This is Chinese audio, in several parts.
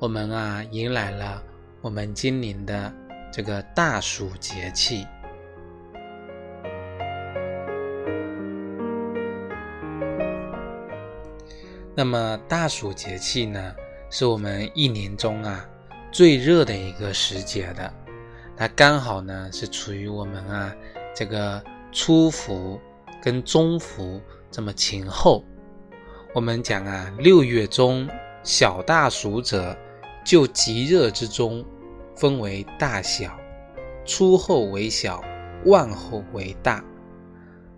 我们啊，迎来了我们今年的这个大暑节气。那么大暑节气呢，是我们一年中啊最热的一个时节的，它刚好呢是处于我们啊这个初伏跟中伏这么前后。我们讲啊，六月中小大暑者。就极热之中，分为大小，初后为小，万后为大，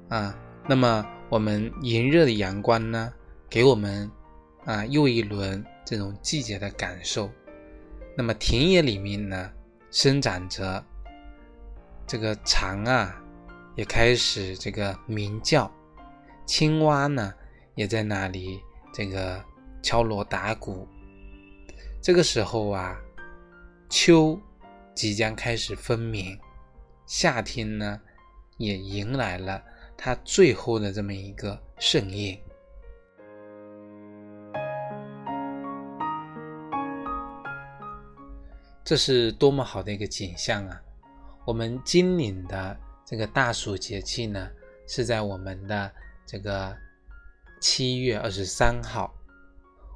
啊，那么我们炎热的阳光呢，给我们啊又一轮这种季节的感受。那么田野里面呢，生长着这个蝉啊，也开始这个鸣叫，青蛙呢也在那里这个敲锣打鼓。这个时候啊，秋即将开始分明，夏天呢也迎来了它最后的这么一个盛宴。这是多么好的一个景象啊！我们今年的这个大暑节气呢，是在我们的这个七月二十三号。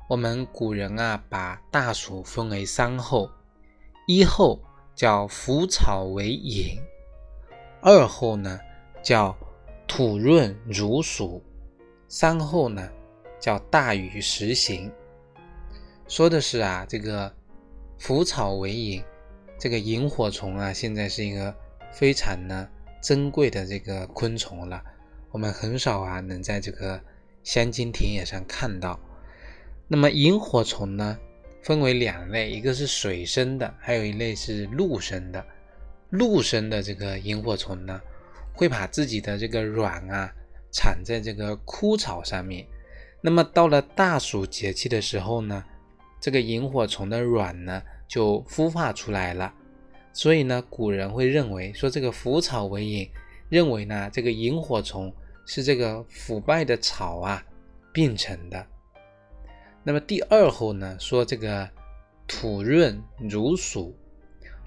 我们古人啊，把大暑分为三候：一候叫腐草为引，二候呢叫土润如暑，三候呢叫大雨时行。说的是啊，这个腐草为引，这个萤火虫啊，现在是一个非常呢珍贵的这个昆虫了，我们很少啊能在这个乡间田野上看到。那么萤火虫呢，分为两类，一个是水生的，还有一类是陆生的。陆生的这个萤火虫呢，会把自己的这个卵啊产在这个枯草上面。那么到了大暑节气的时候呢，这个萤火虫的卵呢就孵化出来了。所以呢，古人会认为说这个腐草为引，认为呢这个萤火虫是这个腐败的草啊变成的。那么第二候呢，说这个土润如暑，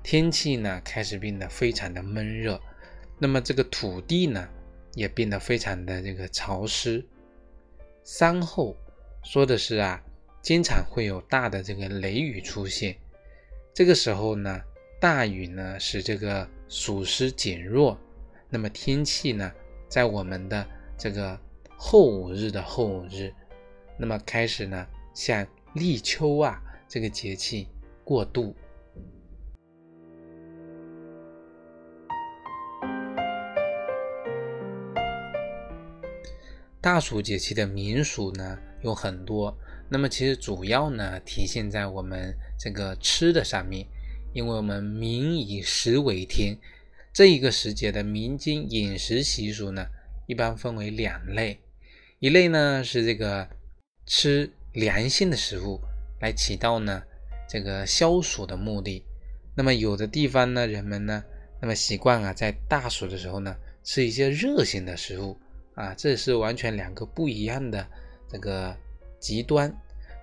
天气呢开始变得非常的闷热，那么这个土地呢也变得非常的这个潮湿。三候说的是啊，经常会有大的这个雷雨出现，这个时候呢，大雨呢使这个暑湿减弱，那么天气呢在我们的这个后五日的后五日，那么开始呢。像立秋啊，这个节气过渡。大暑节气的民俗呢有很多，那么其实主要呢体现在我们这个吃的上面，因为我们民以食为天，这一个时节的民间饮食习俗呢，一般分为两类，一类呢是这个吃。凉性的食物来起到呢这个消暑的目的。那么有的地方呢，人们呢，那么习惯啊，在大暑的时候呢，吃一些热性的食物啊，这是完全两个不一样的这个极端。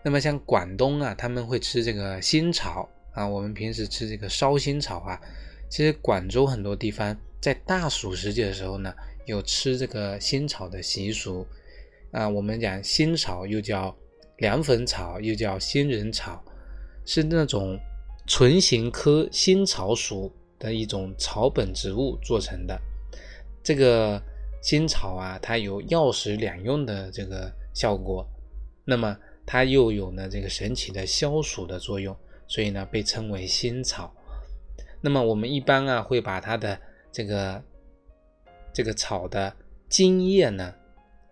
那么像广东啊，他们会吃这个新草啊，我们平时吃这个烧新草啊，其实广州很多地方在大暑时节的时候呢，有吃这个新草的习俗啊。我们讲新草又叫。凉粉草又叫仙人草，是那种唇形科新草属的一种草本植物做成的。这个新草啊，它有药食两用的这个效果，那么它又有呢这个神奇的消暑的作用，所以呢被称为新草。那么我们一般啊会把它的这个这个草的茎叶呢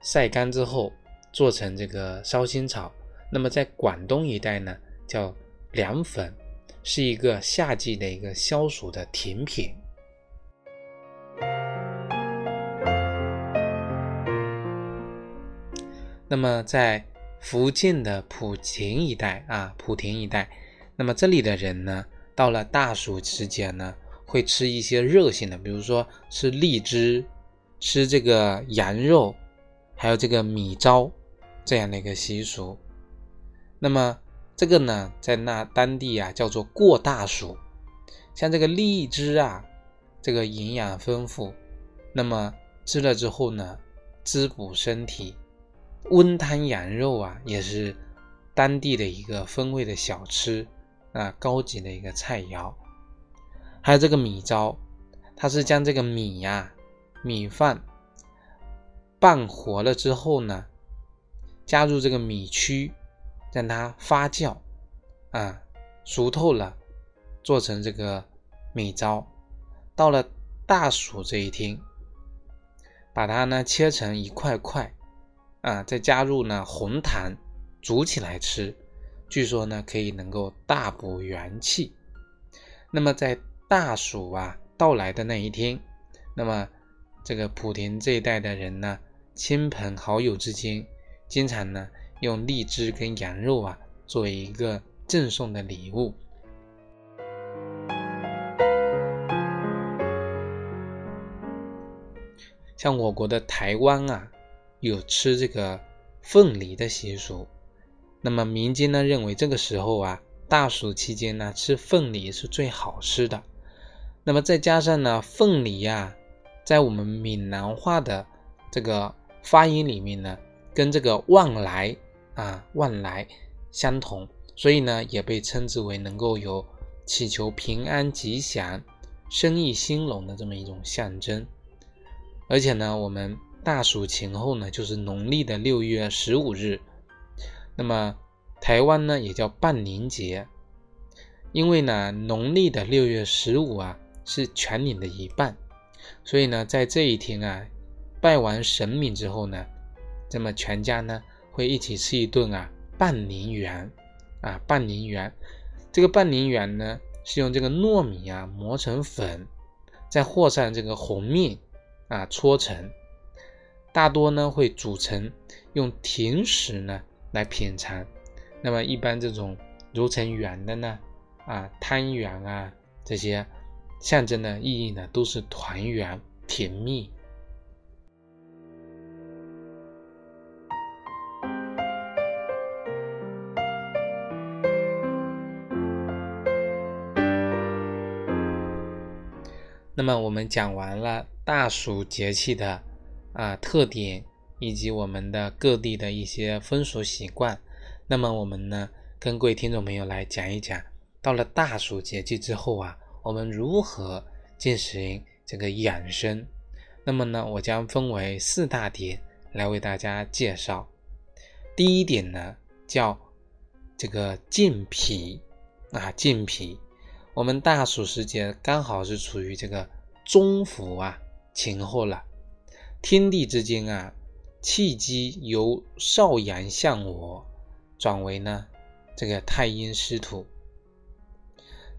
晒干之后。做成这个烧心草，那么在广东一带呢叫凉粉，是一个夏季的一个消暑的甜品。那么在福建的莆田一带啊，莆田一带，那么这里的人呢，到了大暑时节呢，会吃一些热性的，比如说吃荔枝，吃这个羊肉，还有这个米糟这样的一个习俗。那么这个呢，在那当地啊叫做过大暑。像这个荔枝啊，这个营养丰富，那么吃了之后呢，滋补身体。温汤羊肉啊，也是当地的一个风味的小吃啊，高级的一个菜肴。还有这个米糟，它是将这个米呀、米饭拌活了之后呢，加入这个米曲，让它发酵啊，熟透了，做成这个米糟。到了大暑这一天，把它呢切成一块块。啊，再加入呢红糖，煮起来吃，据说呢可以能够大补元气。那么在大暑啊到来的那一天，那么这个莆田这一带的人呢，亲朋好友之间，经常呢用荔枝跟羊肉啊作为一个赠送的礼物。像我国的台湾啊。有吃这个凤梨的习俗，那么民间呢认为这个时候啊，大暑期间呢吃凤梨是最好吃的。那么再加上呢，凤梨呀，在我们闽南话的这个发音里面呢，跟这个旺来啊旺来相同，所以呢也被称之为能够有祈求平安吉祥、生意兴隆的这么一种象征。而且呢，我们。大暑前后呢，就是农历的六月十五日。那么台湾呢，也叫半年节，因为呢，农历的六月十五啊，是全年的一半，所以呢，在这一天啊，拜完神明之后呢，那么全家呢会一起吃一顿啊半年圆啊半年圆。这个半年圆呢，是用这个糯米啊磨成粉，再和上这个红面啊搓成。大多呢会煮成用甜食呢来品尝，那么一般这种揉成圆的呢，啊汤圆啊这些象征的意义呢都是团圆甜蜜。那么我们讲完了大暑节气的。啊，特点以及我们的各地的一些风俗习惯，那么我们呢，跟各位听众朋友来讲一讲，到了大暑节气之后啊，我们如何进行这个养生？那么呢，我将分为四大点来为大家介绍。第一点呢，叫这个健脾啊，健脾。我们大暑时节刚好是处于这个中伏啊前后了。天地之间啊，气机由少阳向我转为呢这个太阴湿土，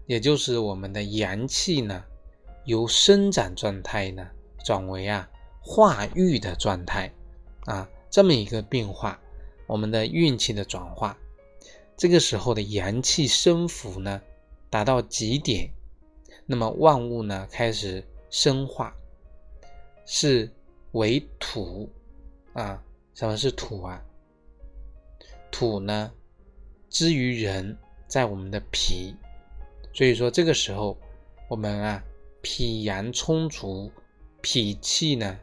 也就是我们的阳气呢由生长状态呢转为啊化育的状态啊这么一个变化，我们的运气的转化，这个时候的阳气升伏呢达到极点，那么万物呢开始生化，是。为土啊，什么是土啊？土呢，之于人，在我们的脾，所以说这个时候，我们啊，脾阳充足，脾气呢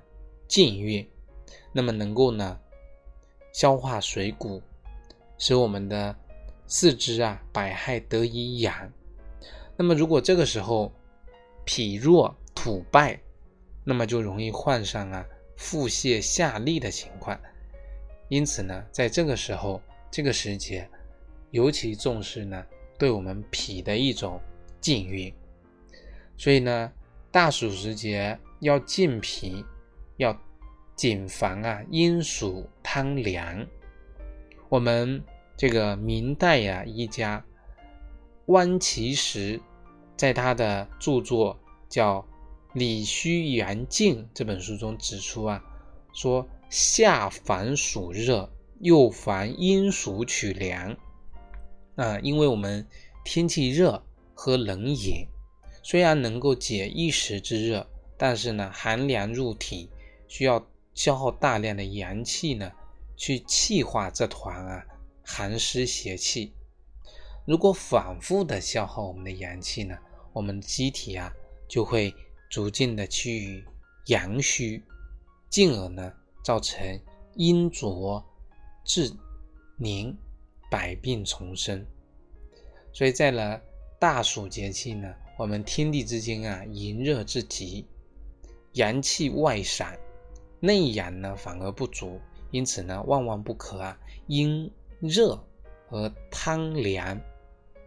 健运，那么能够呢消化水谷，使我们的四肢啊百骸得以养。那么如果这个时候脾弱土败，那么就容易患上啊。腹泻下痢的情况，因此呢，在这个时候，这个时节，尤其重视呢，对我们脾的一种禁运。所以呢，大暑时节要健脾，要谨防啊阴暑贪凉。我们这个明代呀，一家汪其实在他的著作叫《理虚元镜》这本书中指出啊，说夏烦暑热，又烦阴暑取凉啊，因为我们天气热喝冷饮，虽然能够解一时之热，但是呢寒凉入体，需要消耗大量的阳气呢，去气化这团啊寒湿邪气。如果反复的消耗我们的阳气呢，我们机体啊就会逐渐的趋于阳虚，进而呢造成阴浊滞凝，百病丛生。所以在了大暑节气呢，我们天地之间啊炎热至极，阳气外散，内阳呢反而不足，因此呢万万不可啊因热而贪凉。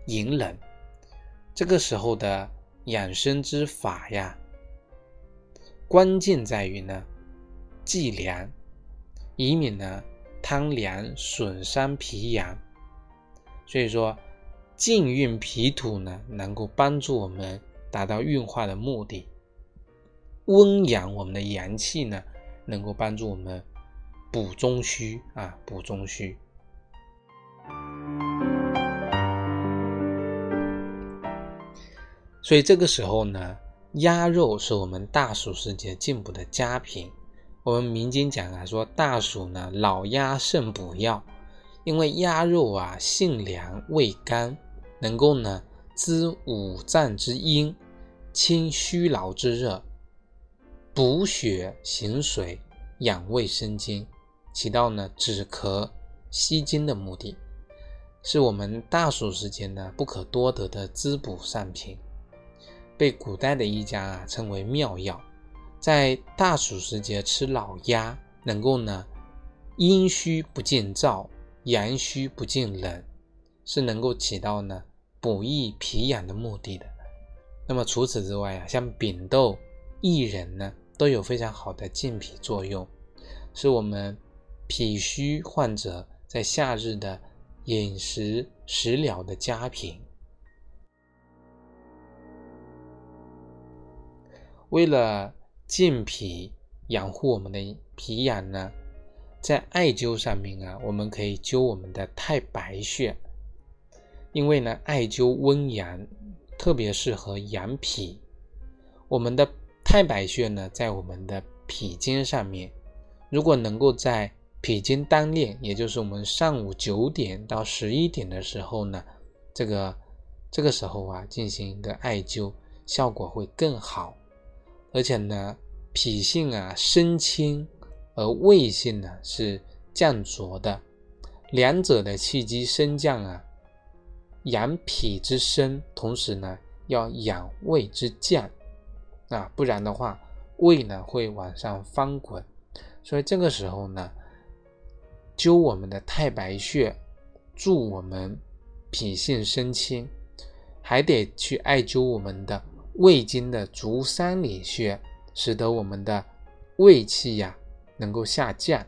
隐冷，这个时候的养生之法呀，关键在于呢，忌凉，以免呢贪凉损伤脾阳。所以说，静运脾土呢，能够帮助我们达到运化的目的；温养我们的阳气呢，能够帮助我们补中虚啊，补中虚。所以这个时候呢，鸭肉是我们大暑时节进补的佳品。我们民间讲啊，说大暑呢，老鸭肾补药，因为鸭肉啊性凉味甘，能够呢滋五脏之阴，清虚劳之热，补血行水，养胃生津，起到呢止咳息津的目的，是我们大暑时节呢不可多得的滋补善品。被古代的医家啊称为妙药，在大暑时节吃老鸭，能够呢阴虚不见燥，阳虚不见冷，是能够起到呢补益脾阳的目的的。那么除此之外啊，像扁豆、薏仁呢，都有非常好的健脾作用，是我们脾虚患者在夏日的饮食食疗的佳品。为了健脾、养护我们的脾阳呢，在艾灸上面啊，我们可以灸我们的太白穴，因为呢，艾灸温阳，特别适合养脾。我们的太白穴呢，在我们的脾经上面，如果能够在脾经当练，也就是我们上午九点到十一点的时候呢，这个这个时候啊，进行一个艾灸，效果会更好。而且呢，脾性啊升清，而胃性呢是降浊的，两者的气机升降啊，养脾之升，同时呢要养胃之降，啊，不然的话胃呢会往上翻滚，所以这个时候呢，灸我们的太白穴，助我们脾性升清，还得去艾灸我们的。胃经的足三里穴，使得我们的胃气呀能够下降，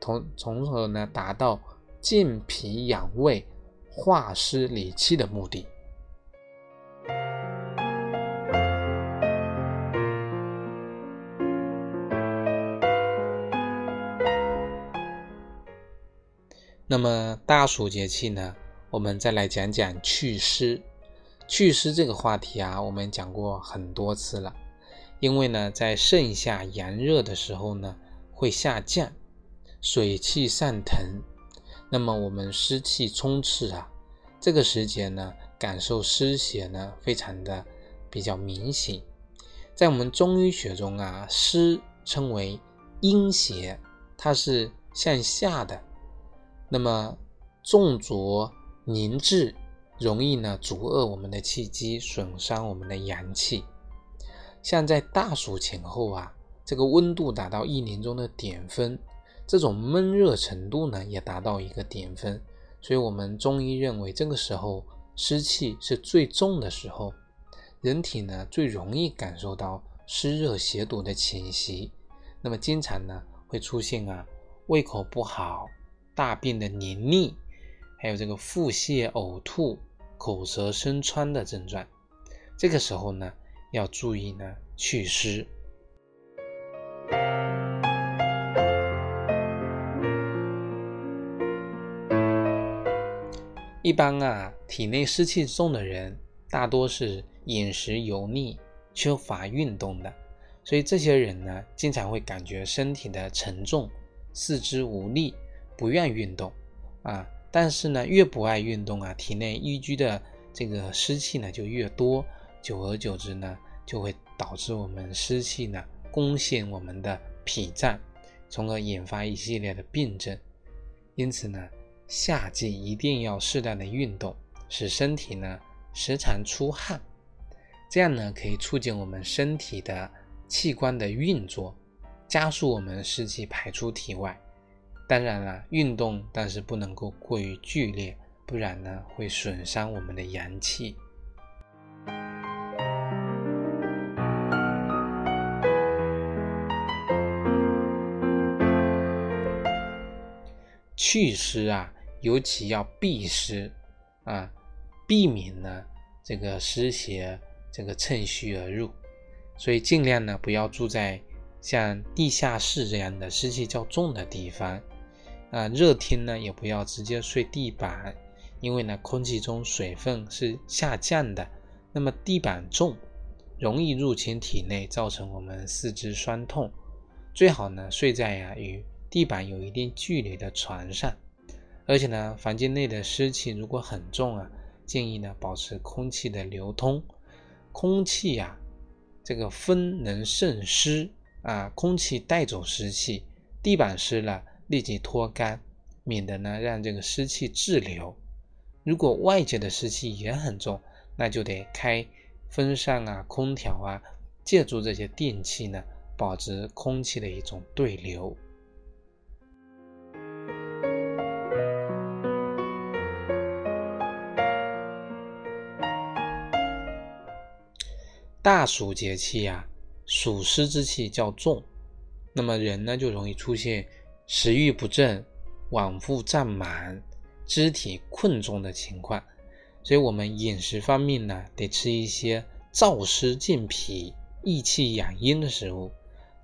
从从而呢达到健脾养胃、化湿理气的目的。那么大暑节气呢，我们再来讲讲祛湿。祛湿这个话题啊，我们讲过很多次了。因为呢，在盛夏炎热的时候呢，会下降，水气上腾，那么我们湿气充斥啊，这个时节呢，感受湿邪呢，非常的比较明显。在我们中医学中啊，湿称为阴邪，它是向下的，那么重浊凝滞。容易呢阻遏我们的气机，损伤我们的阳气。像在大暑前后啊，这个温度达到一年中的顶峰，这种闷热程度呢也达到一个顶峰。所以，我们中医认为这个时候湿气是最重的时候，人体呢最容易感受到湿热邪毒的侵袭。那么，经常呢会出现啊胃口不好、大便的黏腻，还有这个腹泻、呕吐。口舌生疮的症状。这个时候呢，要注意呢祛湿。一般啊，体内湿气重的人，大多是饮食油腻、缺乏运动的，所以这些人呢，经常会感觉身体的沉重、四肢无力，不愿运动啊。但是呢，越不爱运动啊，体内淤积的这个湿气呢就越多，久而久之呢，就会导致我们湿气呢攻陷我们的脾脏，从而引发一系列的病症。因此呢。夏季一定要适当的运动，使身体呢时常出汗，这样呢可以促进我们身体的器官的运作，加速我们湿气排出体外。当然了，运动但是不能够过于剧烈，不然呢会损伤我们的阳气。祛湿啊。尤其要避湿啊，避免呢这个湿邪这个趁虚而入，所以尽量呢不要住在像地下室这样的湿气较重的地方啊。热天呢也不要直接睡地板，因为呢空气中水分是下降的，那么地板重，容易入侵体内，造成我们四肢酸痛。最好呢睡在呀与地板有一定距离的床上。而且呢，房间内的湿气如果很重啊，建议呢保持空气的流通。空气呀，这个风能渗湿啊，空气带走湿气，地板湿了立即脱干，免得呢让这个湿气滞留。如果外界的湿气也很重，那就得开风扇啊、空调啊，借助这些电器呢，保持空气的一种对流。大暑节气呀，暑湿之气较重，那么人呢就容易出现食欲不振、脘腹胀满、肢体困重的情况。所以，我们饮食方面呢，得吃一些燥湿健脾、益气养阴的食物。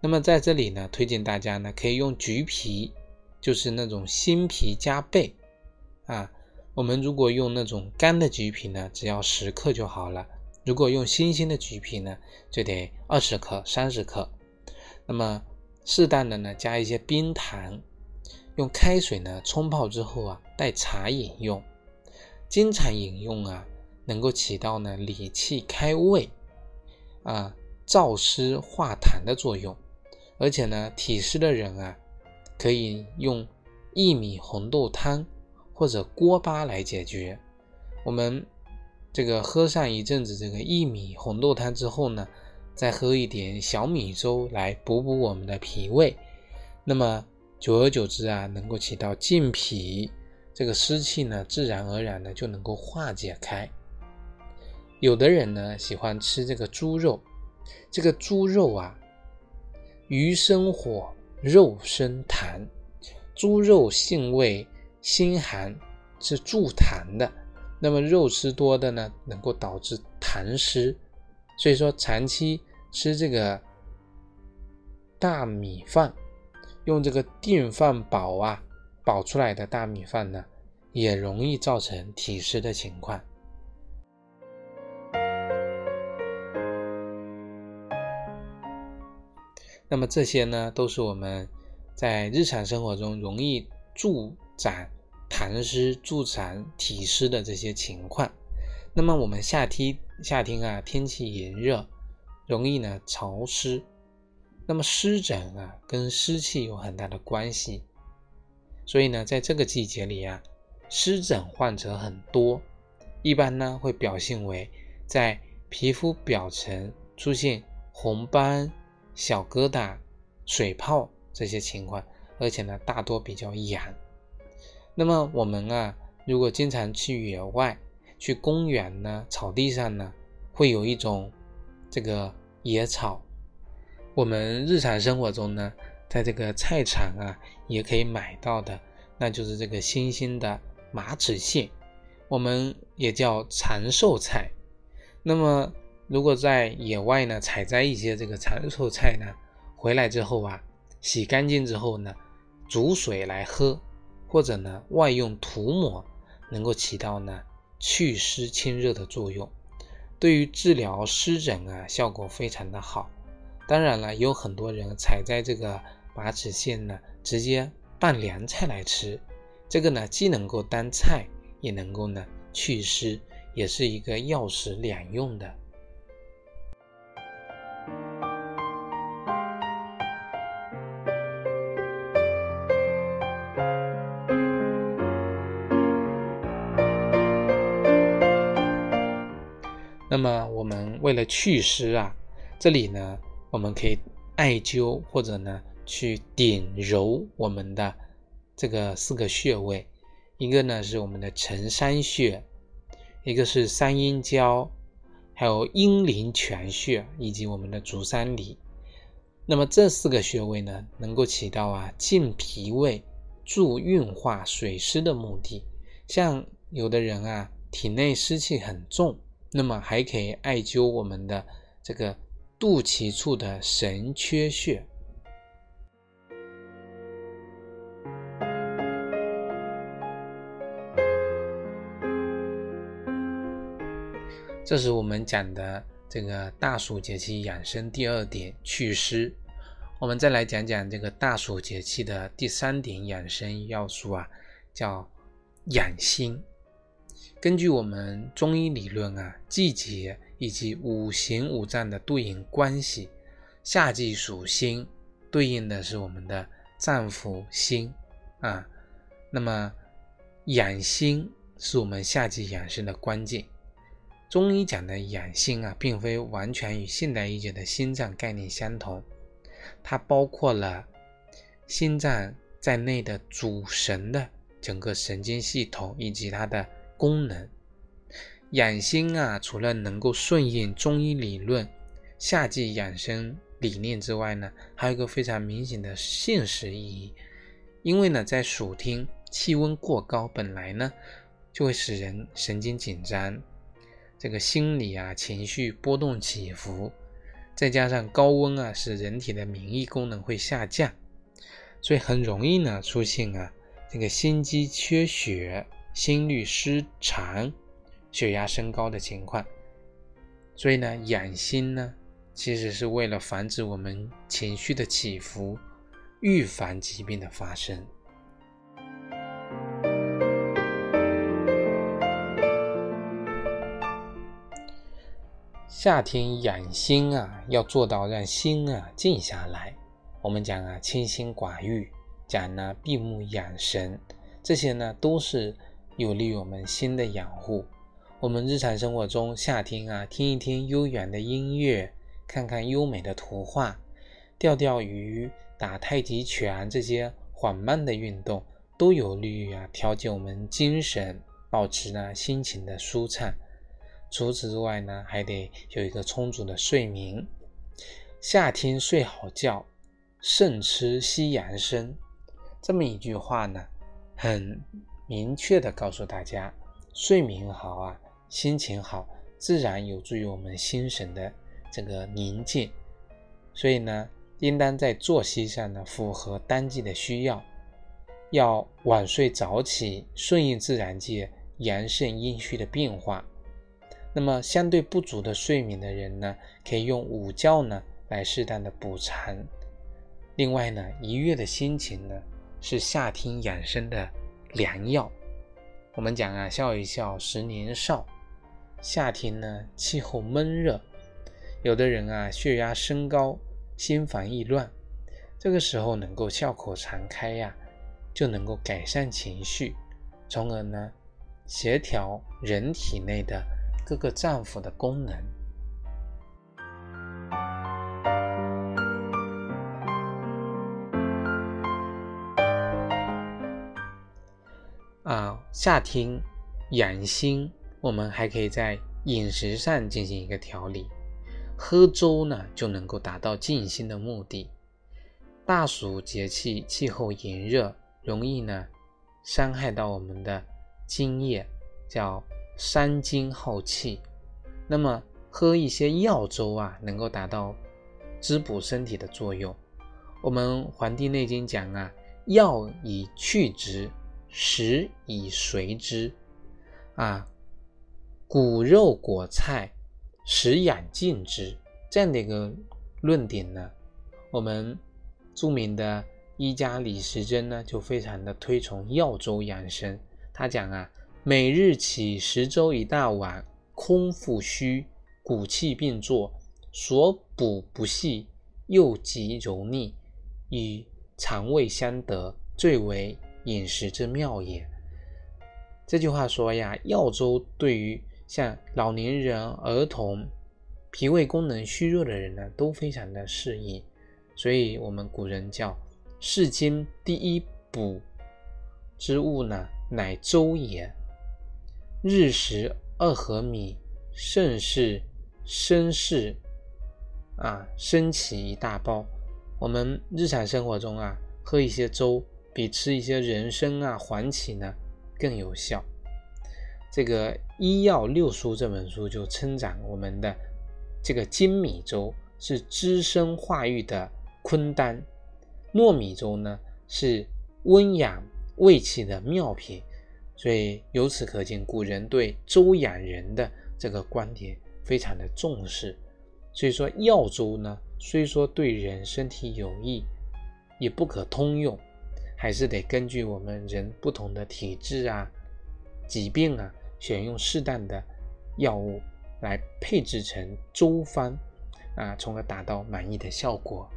那么，在这里呢，推荐大家呢，可以用橘皮，就是那种新皮加倍啊。我们如果用那种干的橘皮呢，只要十克就好了。如果用新鲜的橘皮呢，就得二十克、三十克。那么适当的呢，加一些冰糖，用开水呢冲泡之后啊，代茶饮用。经常饮用啊，能够起到呢理气开胃啊、燥湿化痰的作用。而且呢，体湿的人啊，可以用薏米红豆汤或者锅巴来解决。我们。这个喝上一阵子这个薏米红豆汤之后呢，再喝一点小米粥来补补我们的脾胃，那么久而久之啊，能够起到健脾，这个湿气呢，自然而然的就能够化解开。有的人呢喜欢吃这个猪肉，这个猪肉啊，鱼生火，肉生痰，猪肉性味辛寒，是助痰的。那么肉吃多的呢，能够导致痰湿，所以说长期吃这个大米饭，用这个电饭煲啊煲出来的大米饭呢，也容易造成体湿的情况。那么这些呢，都是我们在日常生活中容易助长。痰湿助长体湿的这些情况，那么我们夏天夏天啊，天气炎热，容易呢潮湿，那么湿疹啊跟湿气有很大的关系，所以呢，在这个季节里啊，湿疹患者很多，一般呢会表现为在皮肤表层出现红斑、小疙瘩、水泡这些情况，而且呢大多比较痒。那么我们啊，如果经常去野外、去公园呢、草地上呢，会有一种这个野草。我们日常生活中呢，在这个菜场啊，也可以买到的，那就是这个新兴的马齿苋。我们也叫长寿菜。那么，如果在野外呢采摘一些这个长寿菜呢，回来之后啊，洗干净之后呢，煮水来喝，或者呢外用涂抹，能够起到呢祛湿清热的作用，对于治疗湿疹啊效果非常的好。当然了，有很多人采摘这个马齿苋呢，直接拌凉菜来吃，这个呢既能够当菜，也能够呢祛湿。也是一个药食两用的。为了祛湿啊，这里呢，我们可以艾灸或者呢去点揉我们的这个四个穴位，一个呢是我们的承山穴。一个是三阴交，还有阴陵泉穴以及我们的足三里。那么这四个穴位呢，能够起到啊健脾胃、助运化水湿的目的。像有的人啊体内湿气很重，那么还可以艾灸我们的这个肚脐处的神阙穴。这是我们讲的这个大暑节气养生第二点祛湿。我们再来讲讲这个大暑节气的第三点养生要素啊，叫养心。根据我们中医理论啊，季节以及五行五脏的对应关系，夏季属心，对应的是我们的脏腑心啊。那么养心是我们夏季养生的关键。中医讲的养心啊，并非完全与现代医学的心脏概念相同，它包括了心脏在内的主神的整个神经系统以及它的功能。养心啊，除了能够顺应中医理论夏季养生理念之外呢，还有一个非常明显的现实意义，因为呢，在暑天气温过高，本来呢就会使人神经紧张。这个心理啊，情绪波动起伏，再加上高温啊，使人体的免疫功能会下降，所以很容易呢出现啊这个心肌缺血、心律失常、血压升高的情况。所以呢，养心呢，其实是为了防止我们情绪的起伏，预防疾病的发生。夏天养心啊，要做到让心啊静下来。我们讲啊，清心寡欲，讲呢闭目养神，这些呢都是有利于我们心的养护。我们日常生活中，夏天啊，听一听悠远的音乐，看看优美的图画，钓钓鱼，打太极拳，这些缓慢的运动，都有利于啊调节我们精神，保持呢心情的舒畅。除此之外呢，还得有一个充足的睡眠。夏天睡好觉，胜吃西洋参。这么一句话呢，很明确的告诉大家，睡眠好啊，心情好，自然有助于我们心神的这个宁静。所以呢，应当在作息上呢，符合当季的需要，要晚睡早起，顺应自然界阳盛阴虚的变化。那么，相对不足的睡眠的人呢，可以用午觉呢来适当的补偿。另外呢，愉悦的心情呢是夏天养生的良药。我们讲啊，笑一笑，十年少。夏天呢，气候闷热，有的人啊血压升高，心烦意乱，这个时候能够笑口常开呀，就能够改善情绪，从而呢协调人体内的。各个脏腑的功能啊，夏天养心，我们还可以在饮食上进行一个调理。喝粥呢，就能够达到静心的目的。大暑节气，气候炎热，容易呢伤害到我们的津液，叫伤津耗气。那么喝一些药粥啊，能够达到滋补身体的作用。我们《黄帝内经》讲啊，药以去之，食以随之。啊，骨肉果菜，食养尽之。这样的一个论点呢，我们著名的医家李时珍呢，就非常的推崇药粥养生。他讲啊，每日起十粥一大碗，空腹虚。骨气并作，所补不细，又极柔腻，与肠胃相得，最为饮食之妙也。这句话说呀，药粥对于像老年人、儿童、脾胃功能虚弱的人呢，都非常的适宜。所以，我们古人叫世间第一补之物呢，乃粥也。日食二合米，甚是。参芪啊，升起一大包。我们日常生活中啊，喝一些粥，比吃一些人参啊、黄芪呢更有效。这个《医药六书》这本书就称赞我们的这个精米粥是滋生化育的坤丹，糯米粥呢是温养胃气的妙品。所以由此可见，古人对粥养人的这个观点。非常的重视，所以说药粥呢，虽说对人身体有益，也不可通用，还是得根据我们人不同的体质啊、疾病啊，选用适当的药物来配制成粥方啊，从而达到满意的效果。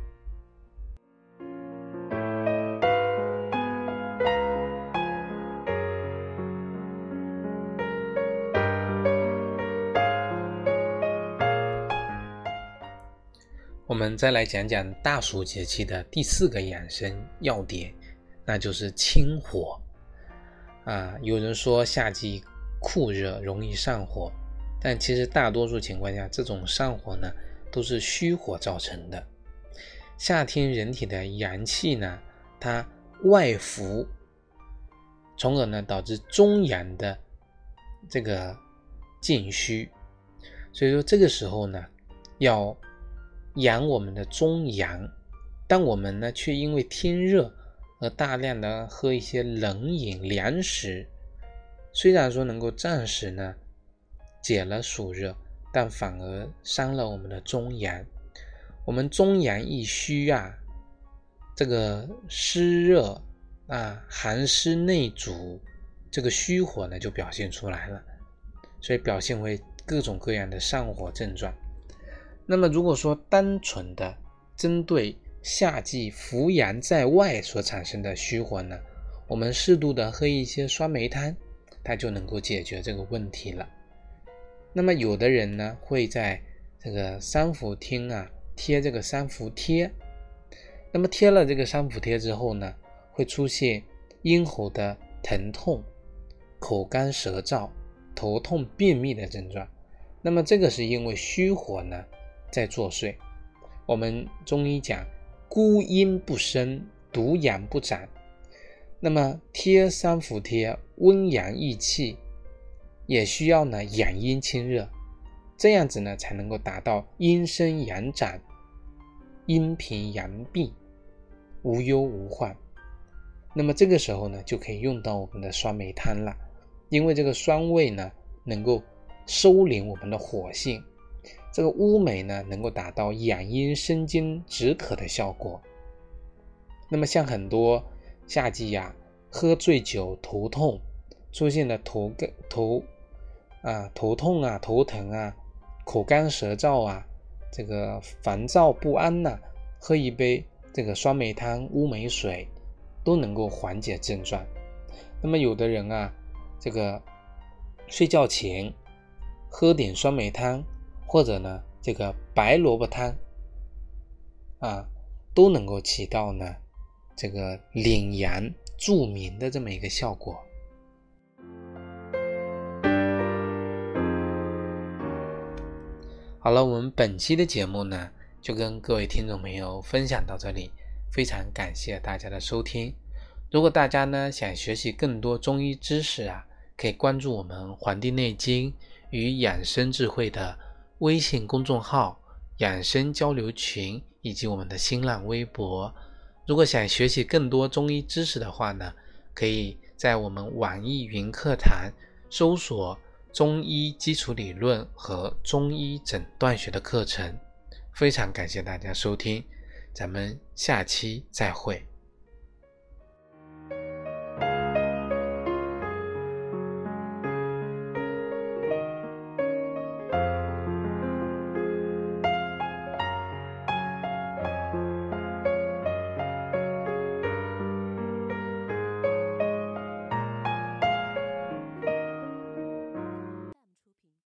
我们再来讲讲大暑节气的第四个养生要点，那就是清火。啊，有人说夏季酷热容易上火，但其实大多数情况下，这种上火呢都是虚火造成的。夏天人体的阳气呢，它外浮，从而呢导致中阳的这个进虚，所以说这个时候呢要。养我们的中阳，但我们呢却因为天热和大量的喝一些冷饮凉食，虽然说能够暂时呢解了暑热，但反而伤了我们的中阳。我们中阳一虚啊，这个湿热啊寒湿内阻，这个虚火呢就表现出来了，所以表现为各种各样的上火症状。那么，如果说单纯的针对夏季伏阳在外所产生的虚火呢，我们适度的喝一些酸梅汤，它就能够解决这个问题了。那么，有的人呢会在这个三伏天啊贴这个三伏贴，那么贴了这个三伏贴之后呢，会出现咽喉的疼痛、口干舌燥、头痛、便秘的症状。那么，这个是因为虚火呢。在作祟。我们中医讲，孤阴不生，独阳不长。那么贴三伏贴，温阳益气，也需要呢养阴清热，这样子呢才能够达到阴生阳长，阴平阳闭，无忧无患。那么这个时候呢，就可以用到我们的酸梅汤了，因为这个酸味呢，能够收敛我们的火性。这个乌梅呢，能够达到养阴生津、止渴的效果。那么像很多夏季呀，喝醉酒头痛，出现了头干头啊头痛啊头疼啊口干舌燥啊，这个烦躁不安呐，喝一杯这个酸梅汤、乌梅水，都能够缓解症状。那么有的人啊，这个睡觉前喝点酸梅汤。或者呢，这个白萝卜汤啊，都能够起到呢这个领阳助眠的这么一个效果。好了，我们本期的节目呢，就跟各位听众朋友分享到这里，非常感谢大家的收听。如果大家呢想学习更多中医知识啊，可以关注我们《黄帝内经与养生智慧》的微信公众号、养生交流群以及我们的新浪微博。如果想学习更多中医知识的话呢，可以在我们网易云课堂搜索“中医基础理论”和“中医诊断学”的课程。非常感谢大家收听，咱们下期再会。